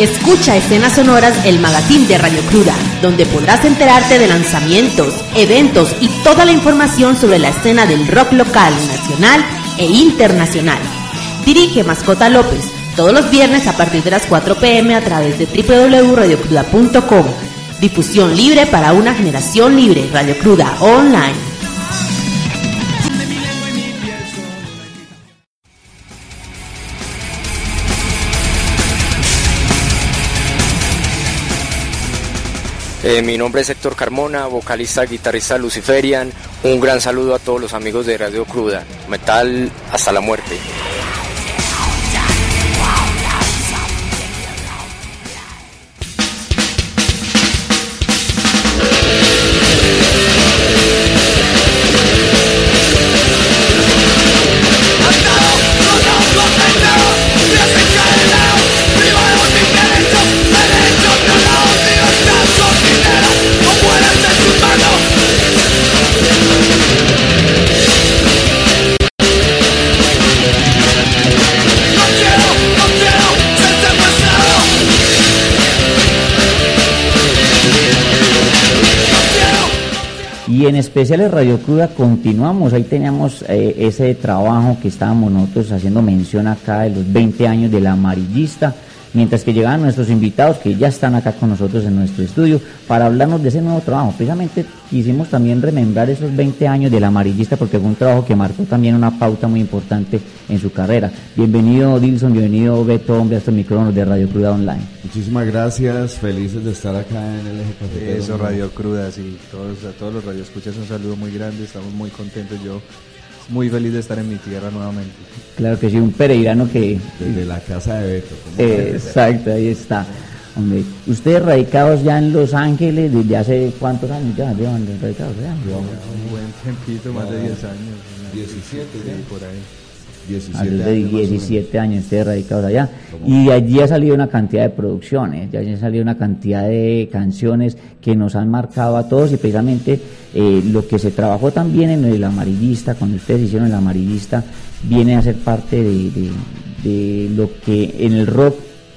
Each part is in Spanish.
Escucha Escenas Sonoras, el magazine de Radio Cruda, donde podrás enterarte de lanzamientos, eventos y toda la información sobre la escena del rock local, nacional e internacional. Dirige Mascota López, todos los viernes a partir de las 4 pm a través de www.radiocruda.com. Difusión libre para una generación libre, Radio Cruda Online. Eh, mi nombre es Héctor Carmona, vocalista, guitarrista Luciferian. Un gran saludo a todos los amigos de Radio Cruda. Metal hasta la muerte. Especiales Radio Cruda continuamos, ahí teníamos eh, ese trabajo que estábamos nosotros haciendo mención acá de los 20 años de la amarillista, mientras que llegaban nuestros invitados que ya están acá con nosotros en nuestro estudio para hablarnos de ese nuevo trabajo. Precisamente quisimos también remembrar esos 20 años de la amarillista porque fue un trabajo que marcó también una pauta muy importante en su carrera. Bienvenido Dilson, bienvenido Beto, hombre, a estos micrófonos de Radio Cruda Online. Muchísimas gracias, felices de estar acá en el Eje Cafetero. Eso, Radio Cruda, sí, todos, a todos los radioescuchas un saludo muy grande, estamos muy contentos, yo muy feliz de estar en mi tierra nuevamente. Claro que sí, un pereirano que... Desde la casa de Beto. Eh, exacto, ahí está. Hombre, ustedes radicados ya en Los Ángeles, ¿desde hace cuántos años ya llevan radicados? Ya? Un buen tiempito, más de 10 años. 17, sí, por ahí. 17 Desde años. 17 años ustedes radicados allá. Y de allí ha salido una cantidad de producciones, de allí ha salido una cantidad de canciones que nos han marcado a todos y precisamente eh, lo que se trabajó también en el amarillista, cuando ustedes hicieron el amarillista, viene a ser parte de, de- de lo que en el rock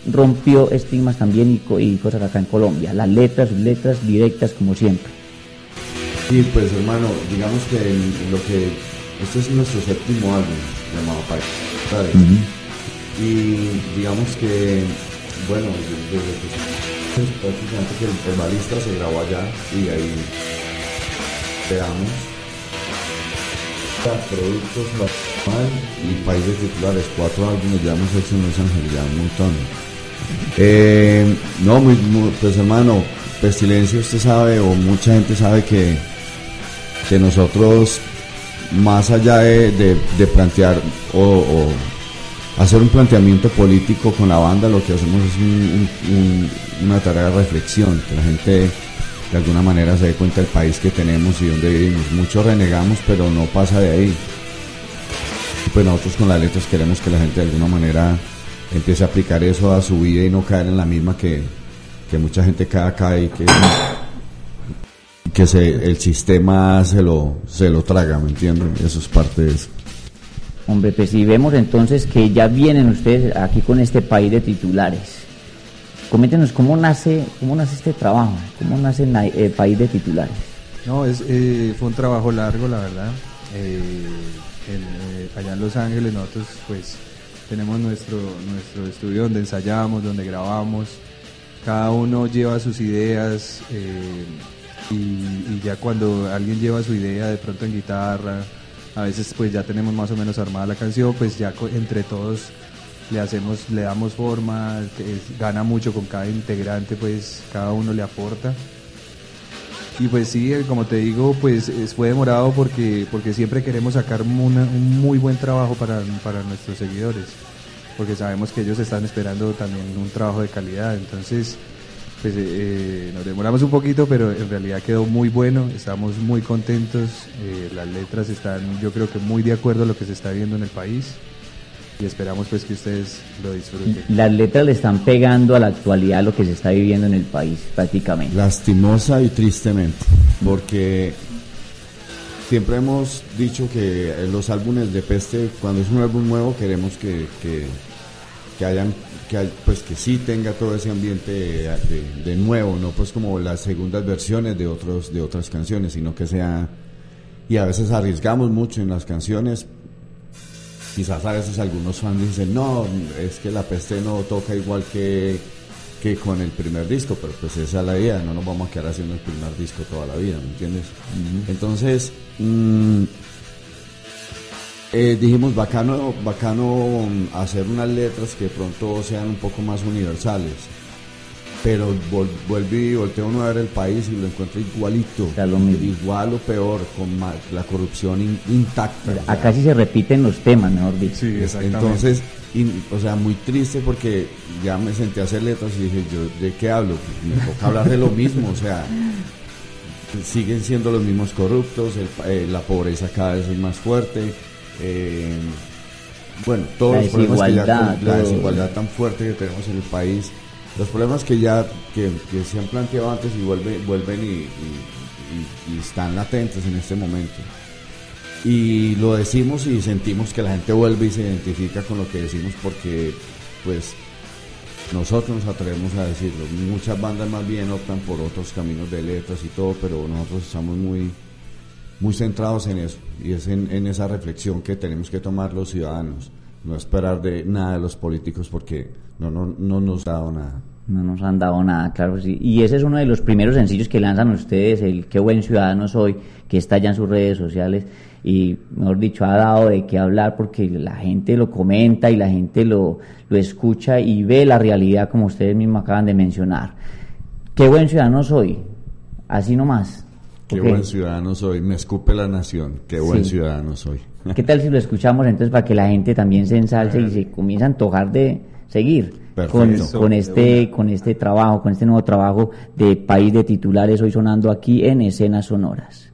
rompió estigmas también y, y cosas acá en Colombia. Las letras, sus letras directas como siempre. Sí, pues hermano, digamos que en lo que este es nuestro séptimo álbum llamado ¿sabes? Y digamos que, bueno, desde que pues, prácticamente que el, el balista se grabó allá y ahí veamos productos normal y países titulares, cuatro álbumes ya hemos hecho en Los Ángeles, ya un montón. Eh, no, muy, muy- pues hermano, Pestilencia usted sabe, o mucha gente sabe que, que nosotros, más allá de, de- plantear o, hacer un planteamiento político con la banda, lo que hacemos es un- un- un- una tarea de reflexión, que la gente de alguna manera se dé cuenta del país que tenemos y donde vivimos. Muchos renegamos, pero no pasa de ahí. Y pues nosotros con las letras queremos que la gente de alguna manera empiece a aplicar eso a su vida y no caer en la misma que, que mucha gente cae acá y que, que se, el sistema se lo, se lo traga, ¿me entienden? Eso es parte de eso. Hombre, pues si vemos entonces que ya vienen ustedes aquí con este país de titulares. Coméntenos cómo nace, cómo nace este trabajo, cómo nace el país de titulares. No, es, eh, fue un trabajo largo, la verdad. Eh, en, eh, allá en Los Ángeles nosotros pues tenemos nuestro, nuestro estudio donde ensayamos, donde grabamos. Cada uno lleva sus ideas eh, y, ya cuando alguien lleva su idea de pronto en guitarra, a veces pues ya tenemos más o menos armada la canción, pues ya entre todos le hacemos, le damos forma, gana mucho con cada integrante, pues cada uno le aporta. Y pues sí, eh, como te digo, pues fue demorado porque, porque siempre queremos sacar un muy buen trabajo para, para nuestros seguidores, porque sabemos que ellos están esperando también un trabajo de calidad. Entonces, pues eh, eh, nos demoramos un poquito, pero en realidad quedó muy bueno, estamos muy contentos, las letras están yo creo que muy de acuerdo a lo que se está viendo en el país y esperamos pues que ustedes lo disfruten. Las letras le están pegando a la actualidad lo que se está viviendo en el país prácticamente. Lastimosa y tristemente, porque siempre hemos dicho que los álbumes de Peste, cuando es un álbum nuevo, queremos que, que, hayan que pues que sí tenga todo ese ambiente de, de, nuevo, no pues como las segundas versiones de otros de otras canciones, sino que sea y a veces arriesgamos mucho en las canciones. Quizás a veces algunos fans dicen, no, es que la peste no toca igual que, que con el primer disco, pero pues esa es la idea, no nos vamos a quedar haciendo el primer disco toda la vida, ¿me entiendes? Entonces, mm, eh, dijimos, bacano, bacano hacer unas letras que pronto sean un poco más universales pero vuelve y voltea uno a ver el país y lo encuentra igualito, igual o peor, con la corrupción intacta. Acá sí se repiten los temas, mejor dicho. Sí, Entonces, o sea, muy triste porque ya me senté a hacer letras y dije, ¿yo de qué hablo? Me toca hablar de lo mismo, o sea, siguen siendo los mismos corruptos, eh, la pobreza cada vez es más fuerte. Eh, bueno, todos los problemas que ya, la desigualdad tan fuerte que tenemos en el país los problemas que ya que, se han planteado antes y vuelven, vuelven y, están latentes en este momento. Y lo decimos y sentimos que la gente vuelve y se identifica con lo que decimos porque pues nosotros nos atrevemos a decirlo. Muchas bandas más bien optan por otros caminos de letras y todo, pero nosotros estamos muy, muy centrados en eso y es en, en esa reflexión que tenemos que tomar los ciudadanos, no esperar de nada de los políticos porque no, no, no nos ha dado nada. No nos han dado nada, claro sí. Y ese es uno de los primeros sencillos que lanzan ustedes, el Qué buen ciudadano soy, que está ya en sus redes sociales y, mejor dicho, ha dado de qué hablar porque la gente lo comenta y la gente lo, lo escucha y ve la realidad como ustedes mismos acaban de mencionar. Qué buen ciudadano soy, así nomás. Qué buen ciudadano soy, me escupe la nación, qué buen ciudadano soy. ¿Qué tal si lo escuchamos entonces para que la gente también se ensalce y se comienza a antojar de seguir con, con, este, con este trabajo, con este nuevo trabajo de País de Titulares hoy sonando aquí en Escenas Sonoras.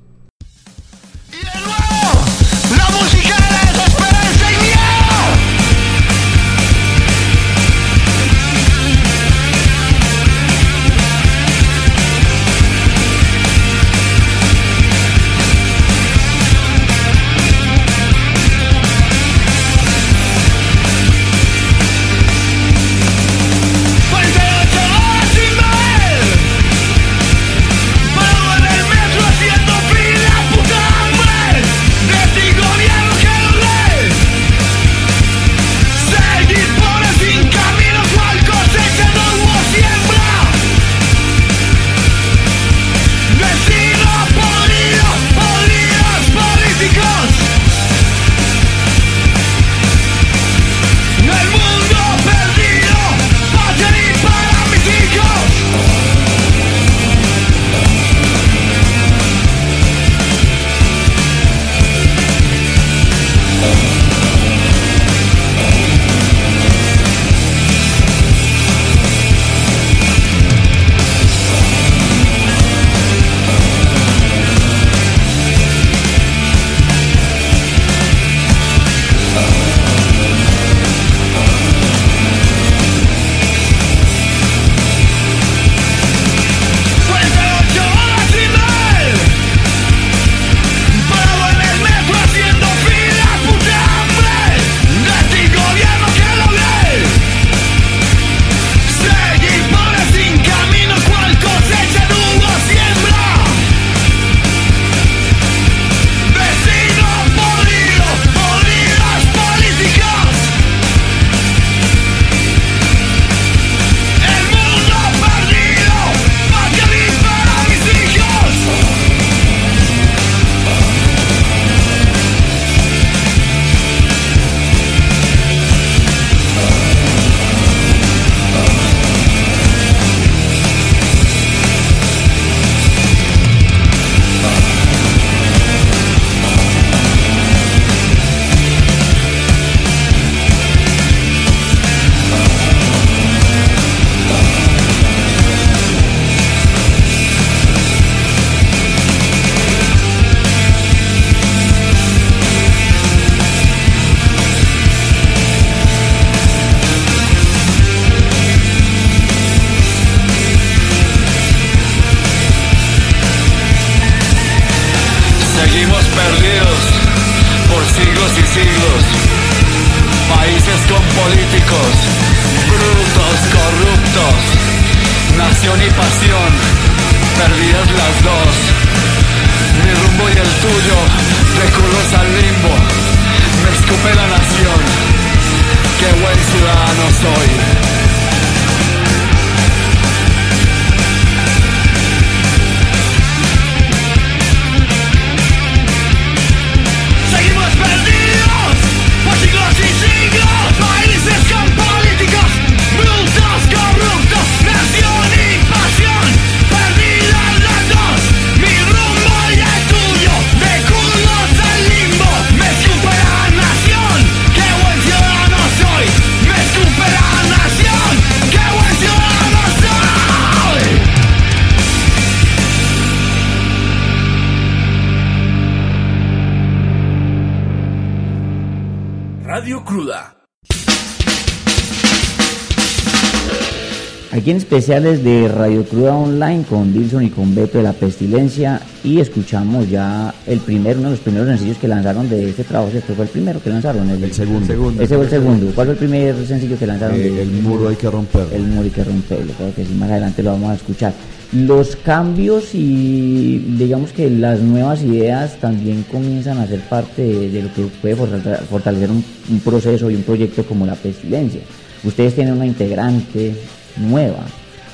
Aquí en especiales de Radio Cruda Online con Dilson y con Beto de la Pestilencia y escuchamos ya el primer, uno de los primeros sencillos que lanzaron de este trabajo, este fue el primero que lanzaron, el, segundo. Ese fue el segundo. ¿Cuál fue el primer sencillo que lanzaron? Eh, el muro hay que romperlo. El muro hay que romperlo, creo que sí, más adelante lo vamos a escuchar. Los cambios y digamos que las nuevas ideas también comienzan a ser parte de, lo que puede fortalecer un proceso y un proyecto como la Pestilencia. Ustedes tienen una integrante nueva,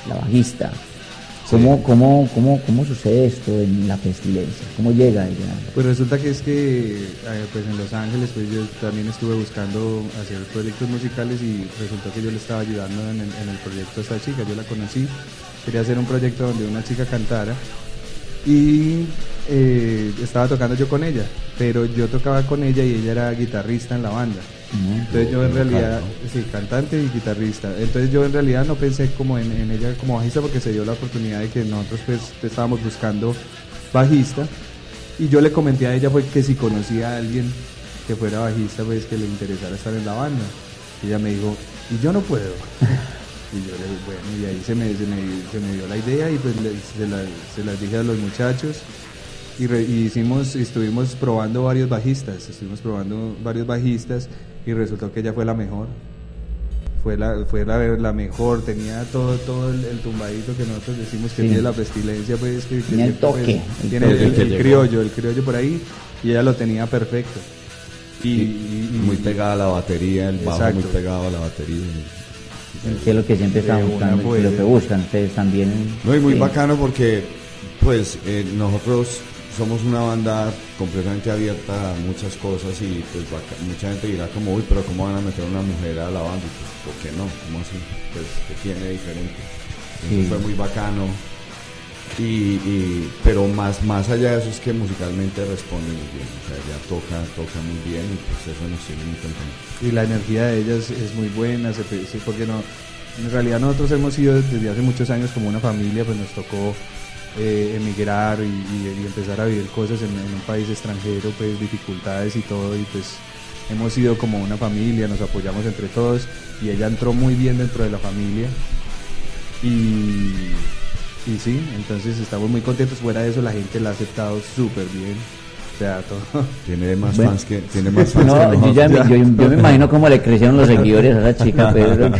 la bajista. ¿Cómo, cómo, cómo, cómo sucede esto en la pestilencia? ¿Cómo llega ella? Pues resulta que es que eh, pues en Los Ángeles pues yo también estuve buscando hacer proyectos musicales y resultó que yo le estaba ayudando en el, proyecto a esta chica, yo la conocí, quería hacer un proyecto donde una chica cantara y eh, estaba tocando yo con ella, pero yo tocaba con ella y ella era guitarrista en la banda. Entonces yo en realidad, sí, cantante y guitarrista. Entonces yo en realidad no pensé como en, ella como bajista porque se dio la oportunidad de que nosotros pues estábamos buscando bajista. Y yo le comenté a ella pues que si conocía a alguien que fuera bajista pues que le interesara estar en la banda. Y ella me dijo, y yo no puedo. y yo le dije, bueno, y ahí se me, se me, dio la idea y pues se, la, se las dije a los muchachos y, hicimos, estuvimos probando varios bajistas, estuvimos probando varios bajistas y resultó que ella fue la mejor. Fue la, fue la, la mejor, tenía todo, todo el, tumbadito que nosotros decimos que tiene la pestilencia, pues que, tiene el toque, el tiene el, criollo, el criollo por ahí, y ella lo tenía perfecto. Y, muy pegada a la batería, el bajo muy pegado a la batería. Que es lo que siempre están buscando, lo que buscan ustedes también. No, y muy bacano porque pues eh, nosotros somos una banda completamente abierta a muchas cosas y pues mucha gente dirá como, uy, pero ¿cómo van a meter a una mujer a la banda? Y pues, ¿por qué no? ¿Cómo así? Pues, ¿qué tiene diferente? Fue muy bacano. Y, pero más, más allá de eso es que musicalmente responde muy bien, o sea, ella toca, toca muy bien y pues eso nos tiene muy contentos. Y la energía de ella es, muy buena, se, porque no, en realidad nosotros hemos sido desde hace muchos años como una familia, pues nos tocó eh, emigrar y, empezar a vivir cosas en, un país extranjero, pues dificultades y todo, y pues hemos sido como una familia, nos apoyamos entre todos y ella entró muy bien dentro de la familia. Y, y sí, entonces estamos muy contentos, fuera de eso la gente la ha aceptado súper bien Tiene más fans que tiene más fans no, yo, me imagino cómo le crecieron los seguidores a esa chica, Pedro.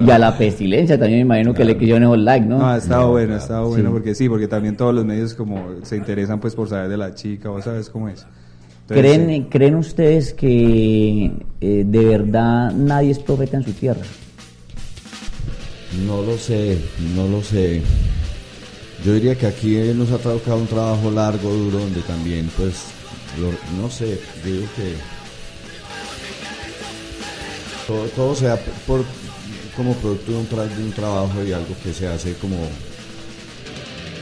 y a la pestilencia también me imagino que le crecieron esos likes, ¿no? No, ha estado bueno, ha estado bueno porque sí, porque también todos los medios como se interesan pues por saber de la chica, vos sabes cómo es. ¿Creen, ¿Creen ustedes que eh, de verdad nadie es profeta en su tierra? No lo sé, no lo sé. Yo diría que aquí nos ha tocado un trabajo largo, duro, donde también, pues, no sé, digo que todo, sea por, como producto de un, de un trabajo y algo que se hace como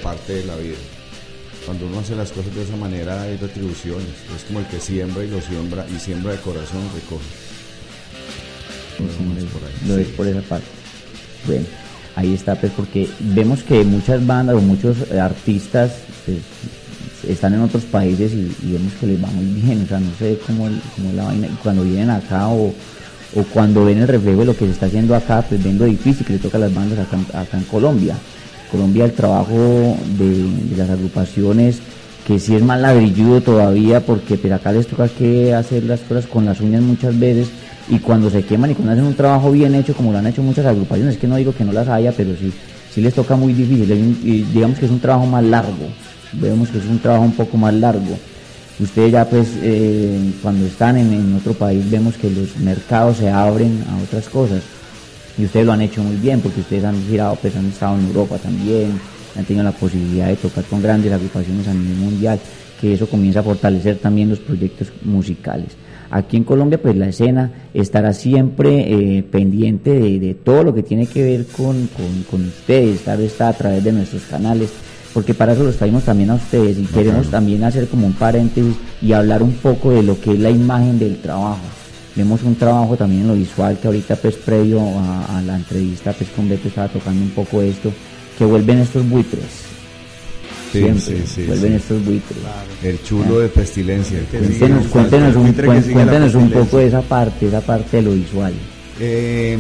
parte de la vida. Cuando uno hace las cosas de esa manera hay retribuciones. Es como el que siembra y lo siembra y siembra de corazón recoge. Lo es por esa parte. Bueno ahí está, pues porque vemos que muchas bandas o muchos artistas pues, están en otros países y, vemos que les va muy bien, o sea, no sé cómo, es la vaina, y cuando vienen acá o, cuando ven el reflejo de lo que se está haciendo acá, pues ven lo difícil que le toca a las bandas acá, en Colombia. Colombia el trabajo de, las agrupaciones que sí es más ladrilludo todavía porque pero acá les toca que hacer las cosas con las uñas muchas veces y cuando se queman y cuando hacen un trabajo bien hecho como lo han hecho muchas agrupaciones, es que no digo que no las haya, pero sí, sí les toca muy difícil, digamos que es un trabajo más largo, vemos que es un trabajo un poco más largo. Ustedes ya pues eh, cuando están en, otro país vemos que los mercados se abren a otras cosas y ustedes lo han hecho muy bien porque ustedes han girado, pues han estado en Europa también, han tenido la posibilidad de tocar con grandes agrupaciones a nivel mundial, que eso comienza a fortalecer también los proyectos musicales. Aquí en Colombia, pues la escena estará siempre eh, pendiente de, todo lo que tiene que ver con, ustedes, tal vez está a través de nuestros canales, porque para eso los traemos también a ustedes y queremos también hacer como un paréntesis y hablar un poco de lo que es la imagen del trabajo. Vemos un trabajo también en lo visual que ahorita pues previo a, la entrevista pues con Beto estaba tocando un poco esto, que vuelven estos buitres siempre vuelven estos buitres. El chulo de pestilencia. Cuéntenos, cuéntenos, un, cuéntenos un poco de esa parte, esa parte de lo visual. Eh,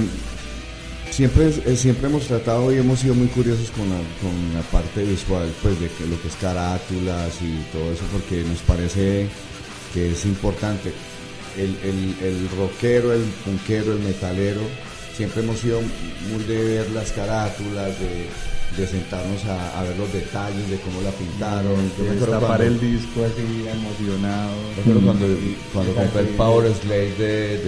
siempre, eh, siempre hemos tratado y hemos sido muy curiosos con la, con la parte visual, pues de que lo que es carátulas y todo eso, porque nos parece que es importante. El, el, el rockero, el punkero, el metalero, siempre hemos sido muy de ver las carátulas, de de sentarnos a, ver los detalles de cómo la pintaron. Yo me acuerdo cuando, el disco así emocionado. Yo me cuando, cuando compré el Power Slave de,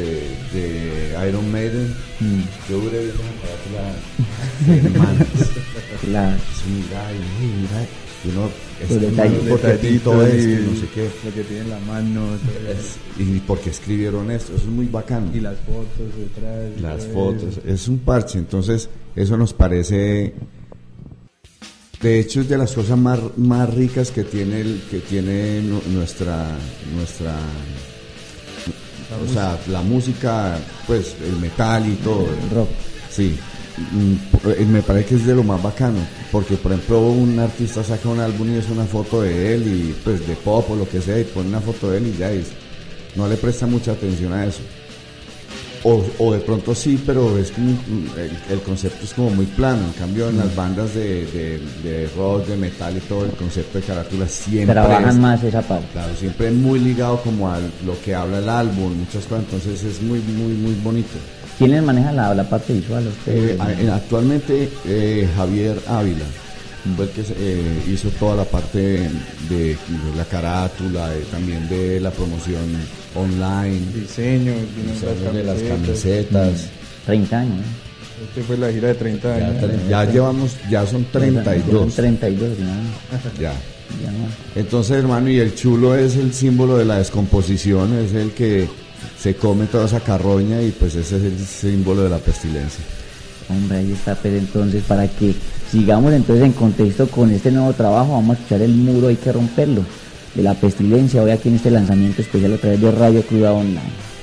de, Iron Maiden, mm. yo duré viendo la semanas. claro. mira, y mira, y uno los detalles, todo es, y no sé qué. Lo que tiene la mano. y por qué escribieron esto, eso es muy bacano. Y las fotos detrás. Las fotos, es un parche, entonces eso nos parece de hecho, es de las cosas más, más ricas que tiene, el, que tiene nuestra, nuestra o sea, la música, pues el metal y todo. El rock. Sí. Mm, me parece que es de lo más bacano, porque por ejemplo un artista saca un álbum y es una foto de él y pues de pop o lo que sea y pone una foto de él y ya es, no le presta mucha atención a eso. O, de pronto sí, pero es como, el, concepto es como muy plano. En cambio, en las mm. bandas de, de, rock, de metal y todo, el concepto de carátula siempre. Trabajan más esa parte. Claro, siempre muy ligado como a lo que habla el álbum, muchas cosas. Entonces es muy, muy, muy bonito. ¿Quién les maneja la, la parte visual? Eh, actualmente eh, Javier Ávila fue el que eh, hizo toda la parte de, la carátula, también de la promoción online. Diseño, de las camisetas. 30 años. Este fue la gira de 30 años. Ya, llevamos, ya son 32. Son 32, ya. Entonces, hermano, y el chulo es el símbolo de la descomposición, es el que se come toda esa carroña y pues ese es el símbolo de la pestilencia. Hombre, ahí está, pero entonces para que sigamos entonces en contexto con este nuevo trabajo, vamos a escuchar el muro, hay que romperlo, de la pestilencia, hoy aquí en este lanzamiento especial a través de Radio Cruda Online.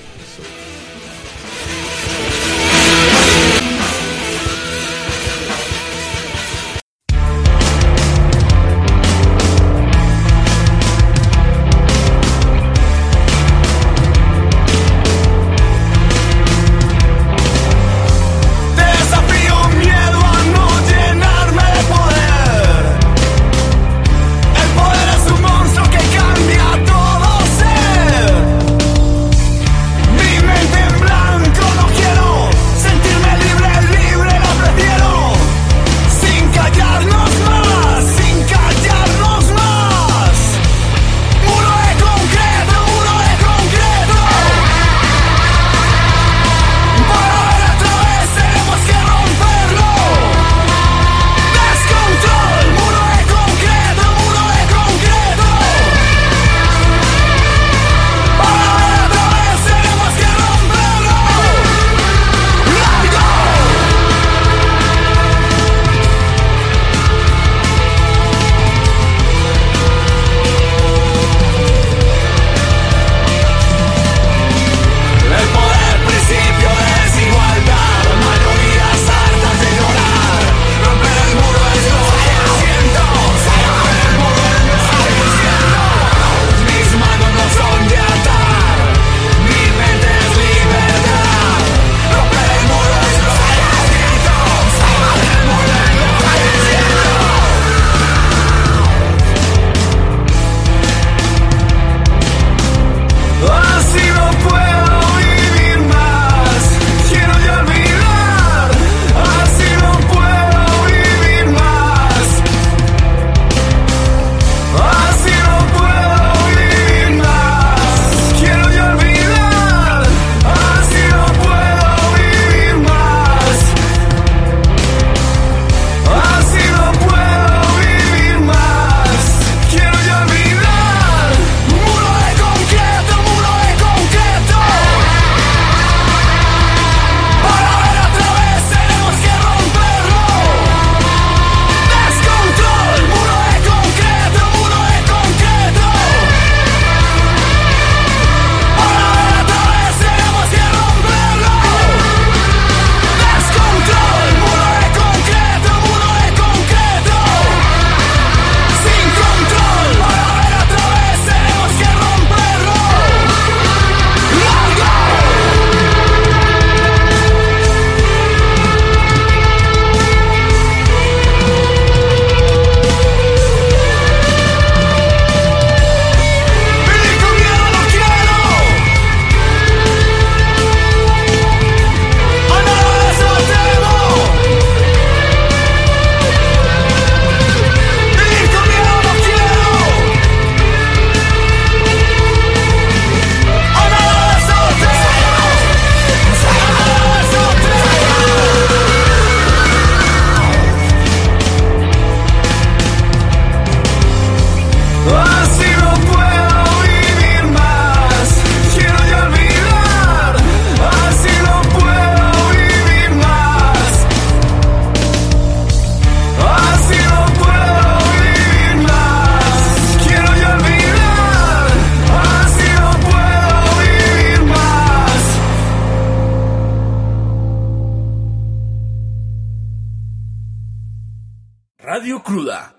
Radio Cruda.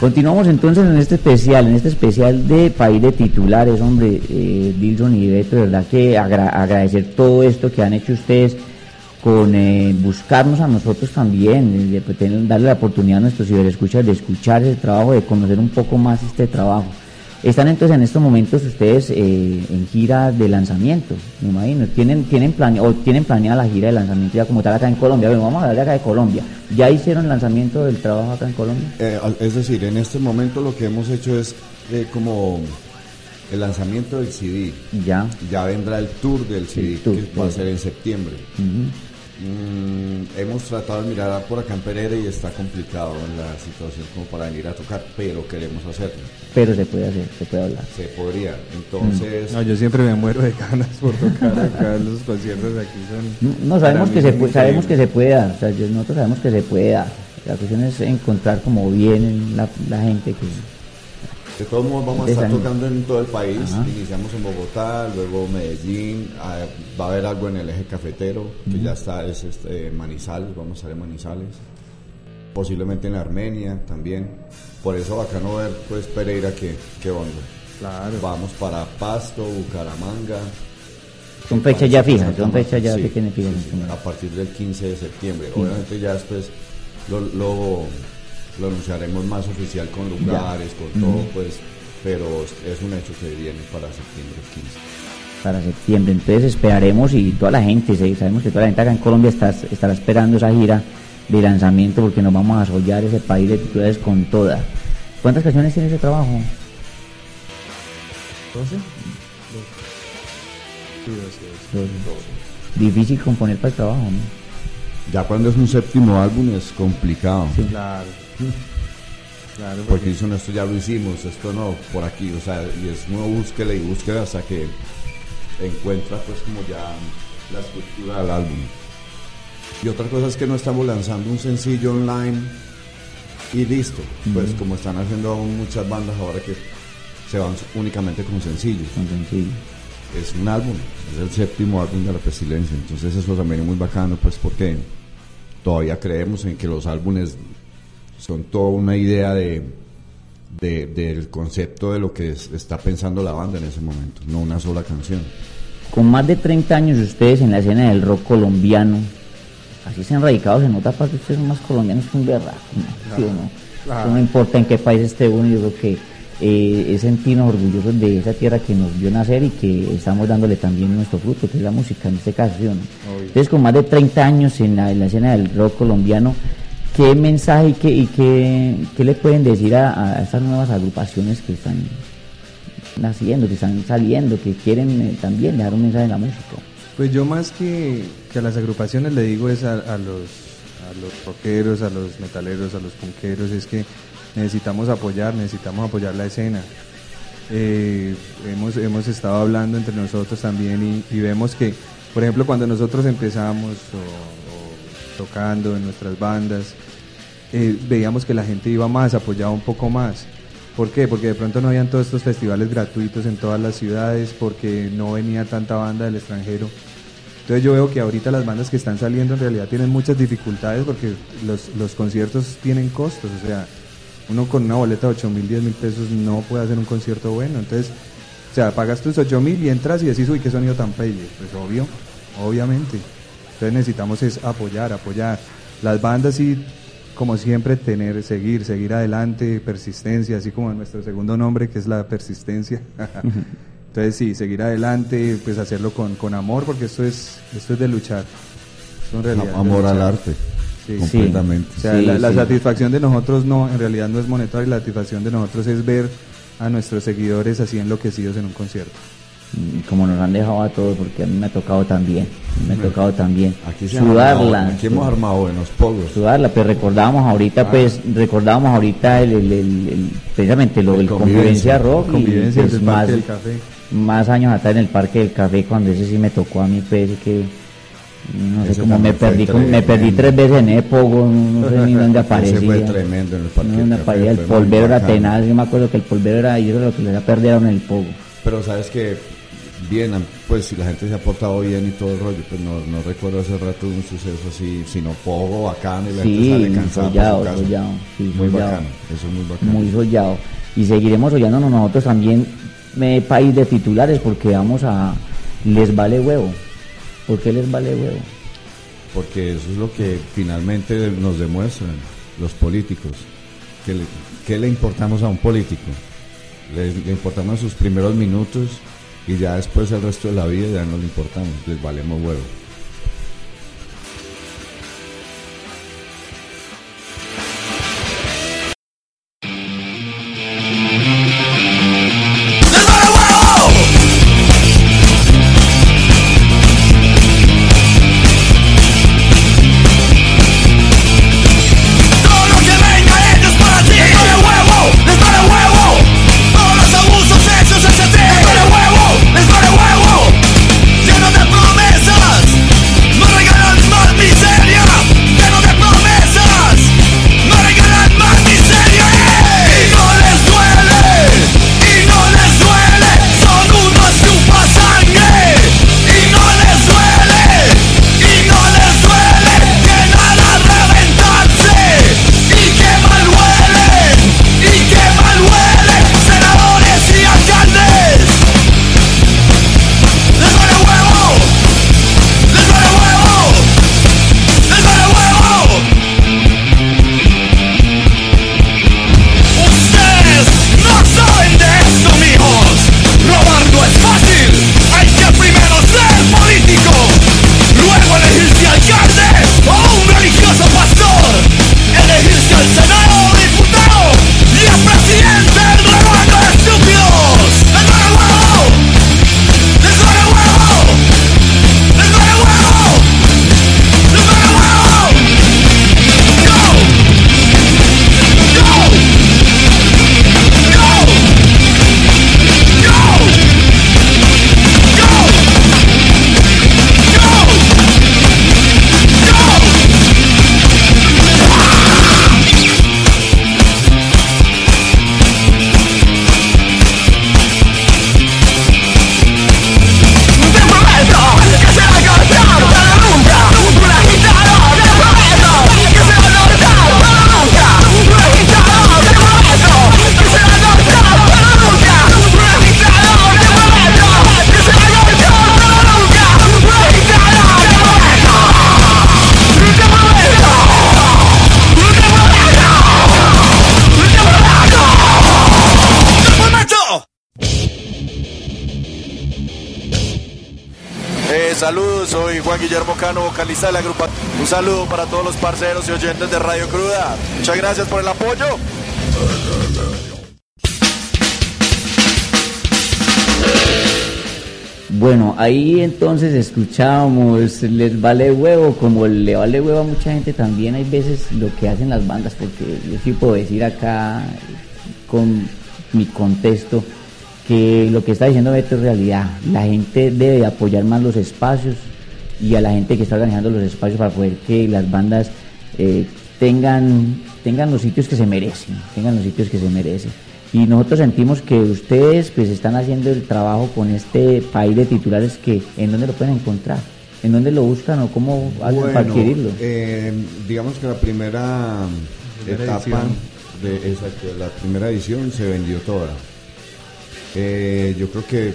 Continuamos entonces en este especial, en este especial de país de titulares, hombre, eh, Wilson y Beto, de verdad que agra- agradecer todo esto que han hecho ustedes con eh, buscarnos a nosotros también, de, pues, darle la oportunidad a nuestros ciberescuchas de escuchar ese trabajo, de conocer un poco más este trabajo. Están entonces en estos momentos ustedes eh, en gira de lanzamiento, me imagino. ¿Tienen, tienen, plane o tienen planeada la gira de lanzamiento ya como tal acá en Colombia? Bueno, vamos a hablar de acá de Colombia. ¿Ya hicieron el lanzamiento del trabajo acá en Colombia? Eh, es decir, en este momento lo que hemos hecho es eh, como el lanzamiento del CD. Ya. Ya vendrá el tour del CD, tour, que va a ser en septiembre. Ujú. Mm, hemos tratado de mirar por acá en Pereira y está complicado en la situación como para venir a tocar, pero queremos hacerlo. Pero se puede hacer, se puede hablar. Se podría. Entonces, No, yo siempre me muero de ganas por tocar acá. Los conciertos aquí son. No, no, sabemos que se son puede, sabemos que se puede dar, o sea, nosotros sabemos que se puede dar. La cuestión es encontrar como bien la, la gente que De todos modos vamos a estar tocando en todo el país. Ajá. Iniciamos en Bogotá, luego Medellín, ah, va a haber algo en el eje cafetero, que ya está, es este, Manizales, vamos a estar en Manizales. Posiblemente en Armenia también. Por eso bacano ver pues Pereira que, que onda. Claro. Vamos para Pasto, Bucaramanga. son fechas ya fijas, son fechas ya sí, que tienen fijas. sí, sí, a partir del 15 de septiembre. Obviamente ya después lo, lo, lo anunciaremos más oficial con lugares, con todo, pues, pero es un hecho que viene para septiembre 15. para septiembre. Entonces esperaremos y toda la gente, sí, sabemos que toda la gente acá en Colombia está, estará esperando esa gira de lanzamiento porque nos vamos a asollar ese país de titulares con toda. ¿Cuántas canciones tiene ese trabajo? ¿Doce? Sí, doce, doce. Difícil componer para el trabajo, ¿no? Ya cuando es un séptimo álbum es complicado. Claro. Claro, Porque porque dicen, esto ya lo hicimos, esto no, por aquí, o sea, y es una búsqueda y búsqueda hasta que encuentra pues como ya la estructura del álbum. Y otra cosa es que no estamos lanzando un sencillo online y listo, pues como están haciendo aún muchas bandas ahora que se van únicamente con sencillos. Con sencillo. Es un álbum, es el séptimo álbum de la pestilencia, entonces eso también es muy bacano pues porque todavía creemos en que los álbumes son toda una idea de, de- del concepto de lo que es- está pensando la banda en ese momento, no una sola canción. Con más de 30 años ustedes en la escena del rock colombiano, así se han radicado, se nota para que ustedes son más colombianos que un berraco, ¿no? ¿Sí o no? Claro. No importa en qué país esté uno, yo creo que eh, es sentirnos orgullosos de esa tierra que nos vio nacer y que estamos dándole también nuestro fruto, que es la música en este caso, ¿sí o no? Obvio. Entonces, con más de 30 años en la, en la escena del rock colombiano, ¿qué mensaje y qué, y qué, qué le pueden decir a, estas nuevas agrupaciones que están naciendo, que están saliendo, que quieren eh, también dejar un mensaje en la música? Pues yo más que, a las agrupaciones le digo es a, los a los rockeros, a los metaleros, a los punqueros, es que necesitamos apoyar, necesitamos apoyar la escena. Eh, hemos, hemos estado hablando entre nosotros también y, vemos que, por ejemplo, cuando nosotros empezamos tocando en nuestras bandas, veíamos que la gente iba más, apoyaba un poco más. ¿Por qué? Porque de pronto no habían todos estos festivales gratuitos en todas las ciudades, porque no venía tanta banda del extranjero. Entonces yo veo que ahorita las bandas que están saliendo en realidad tienen muchas dificultades porque los, los conciertos tienen costos, o sea, uno con una boleta de 8 mil, 10 mil pesos no puede hacer un concierto bueno. Entonces, o sea, pagas tus 8 mil y entras y decís, uy, qué sonido tan pelle. Pues obvio, obviamente. Entonces necesitamos es apoyar, apoyar. Las bandas sí, como siempre, tener, seguir, seguir adelante, persistencia, así como nuestro segundo nombre que es la persistencia. Entonces sí, seguir adelante, pues hacerlo con, con amor, porque esto es, esto es de luchar. Esto en realidad es de Amor al arte, Sí. completamente. O sea, Sí, la, la satisfacción de nosotros no, en realidad no es monetaria, la satisfacción de nosotros es ver a nuestros seguidores así enloquecidos en un concierto. Como nos han dejado a todos, porque a mí me ha tocado también, me ha tocado también Aquí, se han armado- sudarla, aquí hemos armado buenos polos. sudarla, pero recordábamos ahorita, pues, recordábamos ahorita el, el- el- el- precisamente lo El del convivencia, convivencia rock, y, Convivencia pues, del Parque más, del Café. más años atrás en el Parque del Café, cuando ese sí me tocó a mí, pues, que No sé cómo me perdí, como- me perdí tremendo. tres veces en Epogo, no sé ni dónde aparecía. Ese fue tremendo en el Parque No, del donde Café, aparecía el polvero era tenaz, yo me acuerdo que el polvero era, y eso era lo que les perdieron en el Pogo. Pero sabes que bien, pues si la gente se ha portado bien y todo el rollo, pues no, no recuerdo hace rato un suceso así, sino poco bacano y la gente sale cansada por sollado, su casa. sollado, sí, muy sollado. bacano, eso es muy bacano. muy sollado. Y seguiremos sollándonos nosotros también, me, país de titulares, porque vamos a. Les vale huevo. ¿Por qué les vale huevo? Porque eso es lo que finalmente nos demuestran los políticos. que le, ¿Qué le importamos a un político? Le, le importamos sus primeros minutos y ya después el resto de la vida ya no le importamos, les valemos huevo. Guillermo Cano, vocalista de la grupa. Un saludo para todos los parceros y oyentes de Radio Cruda. Muchas gracias por el apoyo. Bueno, ahí entonces escuchábamos, les vale huevo, como le vale huevo a mucha gente también hay veces lo que hacen las bandas, porque yo sí puedo decir acá con mi contexto que lo que está diciendo Beto es realidad. La gente debe de apoyar más los espacios y a la gente que está organizando los espacios para poder que las bandas eh, tengan, tengan los sitios que se merecen, tengan los sitios que se merecen. Y nosotros sentimos que ustedes pues están haciendo el trabajo con este país de titulares que en dónde lo pueden encontrar, en dónde lo buscan o cómo hacen para adquirirlo. eh, digamos que la primera, Primera etapa edición. de exacto, la primera edición se vendió toda. Eh, yo creo que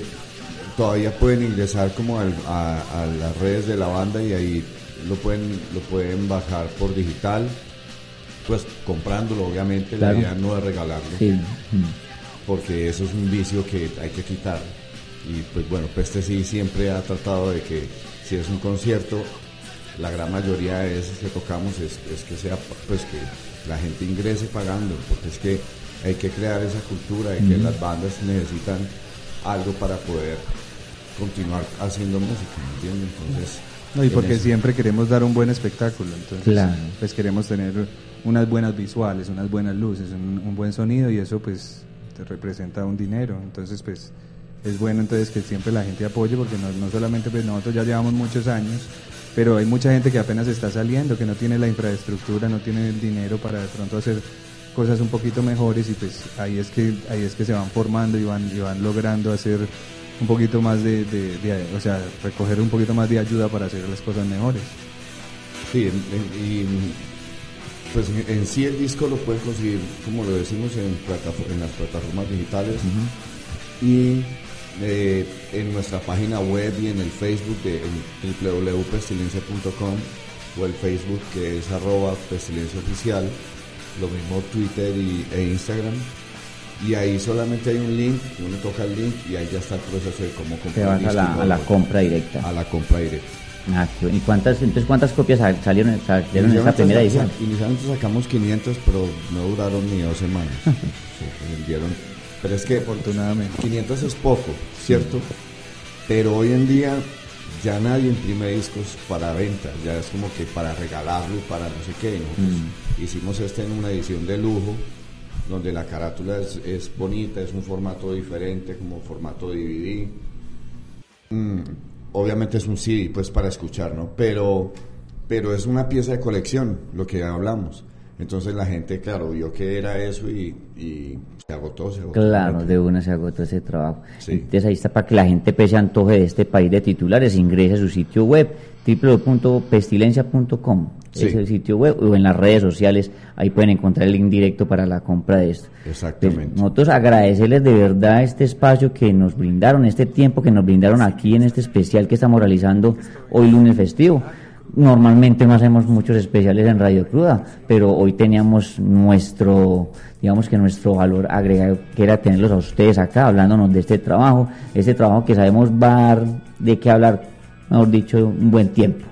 todavía pueden ingresar como al- a, a las redes de la banda y ahí lo pueden lo pueden bajar por digital, pues comprándolo obviamente. Claro. La idea no es regalarlo Sí. porque eso es un vicio que hay que quitar. Y pues bueno, Peste sí siempre ha tratado de que si es un concierto, la gran mayoría de veces que tocamos es, es que sea pues que la gente ingrese pagando, porque es que hay que crear esa cultura de que las bandas necesitan algo para poder continuar haciendo música, ¿me entiendes? Entonces, No, y porque siempre queremos dar un buen espectáculo, entonces Claro. pues queremos tener unas buenas visuales, unas buenas luces, un, un buen sonido y eso pues te representa un dinero, entonces pues es bueno entonces que siempre la gente apoye porque no, no solamente pues nosotros ya llevamos muchos años pero hay mucha gente que apenas está saliendo, que no tiene la infraestructura, no tiene el dinero para de pronto hacer cosas un poquito mejores y pues ahí es que ahí es que se van formando y van y van logrando hacer un poquito más de, de- de- o sea recoger un poquito más de ayuda para hacer las cosas mejores. Sí, y pues en, sí el disco lo pueden conseguir, como lo decimos, en, platafo- en las plataformas digitales. Y eh, en nuestra página web y en el Facebook de en www.pestilencia.com o el Facebook que es arroba pestilencia oficial, lo mismo Twitter y, e Instagram. Y ahí solamente hay un link, uno toca el link y ahí ya está el proceso de cómo Te comprar vas el a la, a compra directa. a la compra directa. Ah, qué bueno. ¿Y cuántas, entonces cuántas copias sal- salieron, salieron en esta primera edición? Inicialmente sacamos 500, pero no duraron ni dos semanas. Se vendieron. Pero es que afortunadamente 500 es poco, ¿cierto? Pero hoy en día ya nadie imprime discos para venta, ya es como que para regalarlo y para no sé qué. Nosotros hicimos este en una edición de lujo, donde la carátula es, es bonita, es un formato diferente, como formato DVD. Mm, obviamente es un CD, pues para escuchar, ¿no? Pero, pero es una pieza de colección, lo que hablamos. Entonces la gente, claro, vio que era eso y, y se agotó, se agotó. Claro, de una se agotó ese trabajo. Sí. Entonces ahí está para que la gente pese antoje de este país de titulares, ingrese a su sitio web www.pestilencia.com Sí. es el sitio web o en las redes sociales ahí pueden encontrar el link directo para la compra de esto. Exactamente. Pues, nosotros agradecerles de verdad este espacio que nos brindaron, este tiempo que nos brindaron aquí en este especial que estamos realizando hoy lunes festivo. Normalmente no hacemos muchos especiales en Radio Cruda, pero hoy teníamos nuestro, digamos que nuestro valor agregado, que era tenerlos a ustedes acá hablándonos de este trabajo, este trabajo que sabemos va a dar de qué hablar, mejor dicho, un buen tiempo.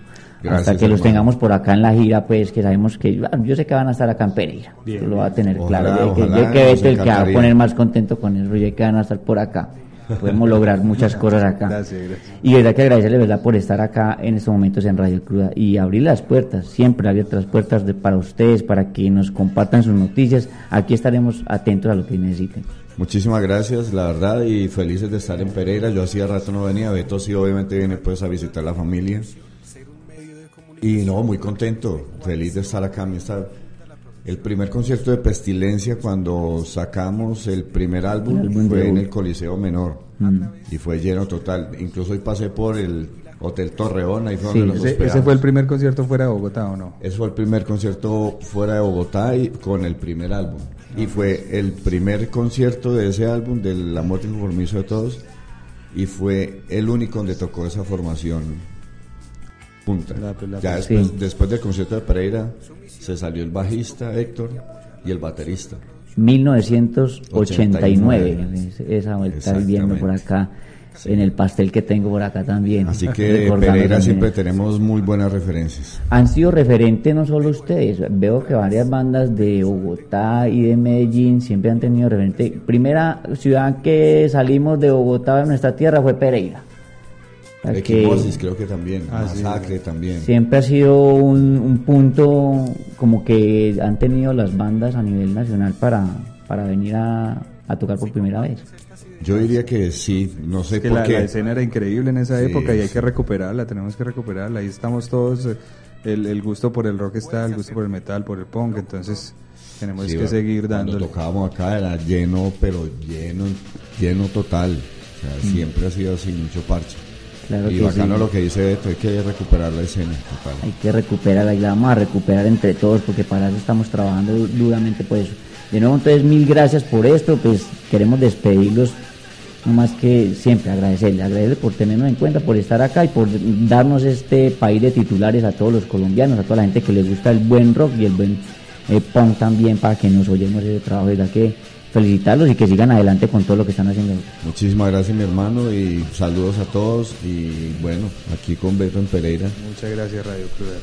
Gracias, Hasta que los hermano. tengamos por acá en la gira, pues que sabemos que yo sé que van a estar acá en Pereira. Bien, Yo lo va a tener Ojalá, claro. Que, ojalá, yo que nos Beto el que va a poner más contento con eso, yo que van a estar por acá. Podemos lograr muchas cosas acá. Gracias, gracias. Y verdad que agradecerle verdad por estar acá en estos momentos en Radio Cruda y abrir las puertas, siempre abiertas las puertas de- para ustedes, para que nos compartan sus noticias. Aquí estaremos atentos a lo que necesiten. Muchísimas gracias, la verdad, y felices de estar en Pereira. Yo hacía rato no venía, Beto sí obviamente viene pues a visitar la familia. Y no, muy contento, feliz de estar acá. Está el primer concierto de Pestilencia cuando sacamos el primer álbum, El fue en el Coliseo Menor Mm. y fue lleno total. Incluso hoy pasé por el Hotel Torreón, ahí fue Sí. donde ese, ese fue el primer concierto fuera de Bogotá o no Ese fue el primer concierto fuera de Bogotá y con el primer álbum. Y fue el primer concierto de ese álbum, del Amor y Compromiso de Todos, y fue el único donde tocó esa formación punta. La- la- ya después, Sí. después del concierto de Pereira, se salió el bajista Héctor y el baterista. 1989, es- esa vuelta viendo por acá, en el pastel que tengo por acá también. Así que Pereira siempre tenemos muy buenas referencias. Han sido referentes no solo ustedes, veo que varias bandas de Bogotá y de Medellín siempre han tenido referente. Primera ciudad que salimos de Bogotá de nuestra tierra fue Pereira. Equimosis creo que también, Ah, sí, Masacre también. siempre ha sido un, un punto como que han tenido las bandas a nivel nacional para, para venir a, a tocar por primera vez. Yo diría que sí, no sé Es que por la, qué. la escena era increíble en esa Sí, época y hay sí. que recuperarla, tenemos que recuperarla. Ahí estamos todos, eh, el, el gusto por el rock está, el gusto por el metal, por el punk, entonces tenemos Sí, que seguir Cuando dándole. tocábamos acá era lleno, pero lleno, lleno total. O sea, siempre ha sido así, mucho parche. Claro y que bacano sí. lo que dice Beto, hay que recuperar la escena total. Hay que recuperarla y la vamos a recuperar entre todos porque para eso estamos trabajando du- duramente por eso. De nuevo, entonces, mil gracias por esto. Pues queremos despedirlos, no más que siempre agradecerle, agradecerle por tenernos en cuenta, por estar acá y por darnos este país de titulares a todos los colombianos, a toda la gente que les gusta el buen rock y el buen eh, punk también para que nos oyemos ese trabajo. Desde que felicitarlos y que sigan adelante con todo lo que están haciendo. Muchísimas gracias mi hermano y saludos a todos y bueno, aquí con Beto en Pereira. Muchas gracias Radio Cruda.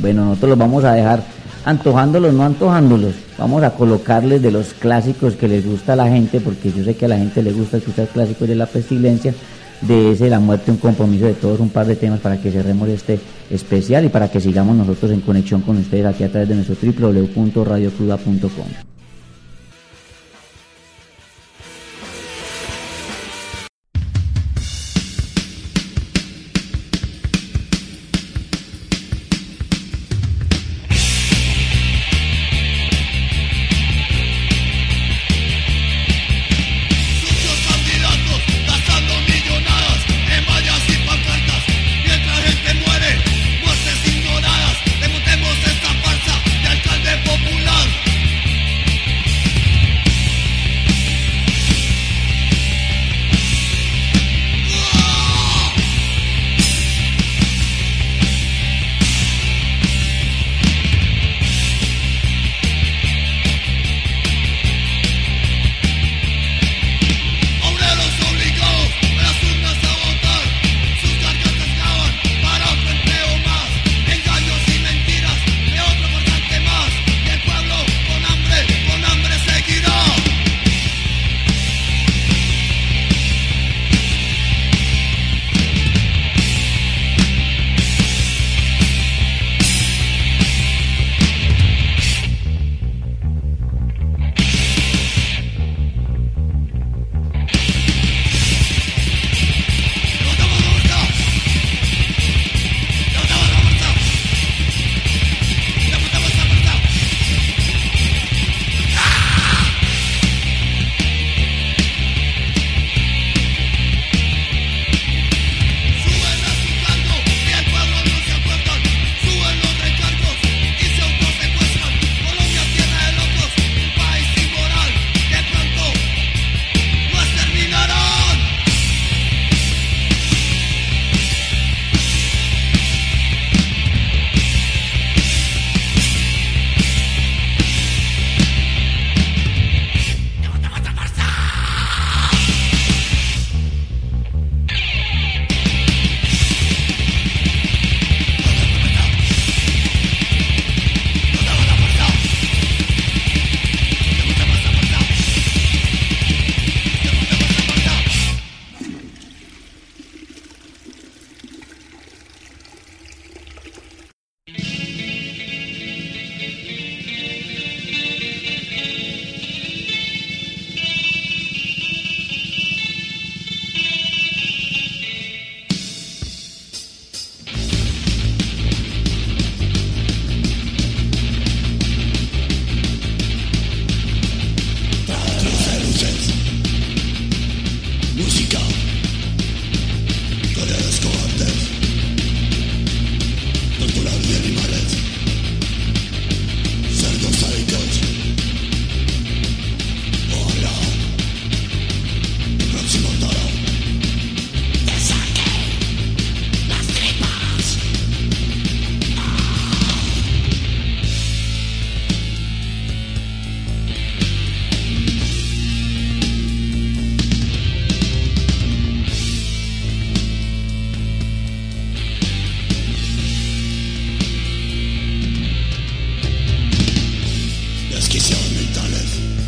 Bueno, nosotros los vamos a dejar antojándolos, no antojándolos. Vamos a colocarles de los clásicos que les gusta a la gente, porque yo sé que a la gente le gusta escuchar clásicos de la pestilencia, de ese La muerte, un compromiso de todos, un par de temas para que cerremos este especial y para que sigamos nosotros en conexión con ustedes aquí a través de nuestro www.radiocruda.com. ce qui surmute dans l'œuf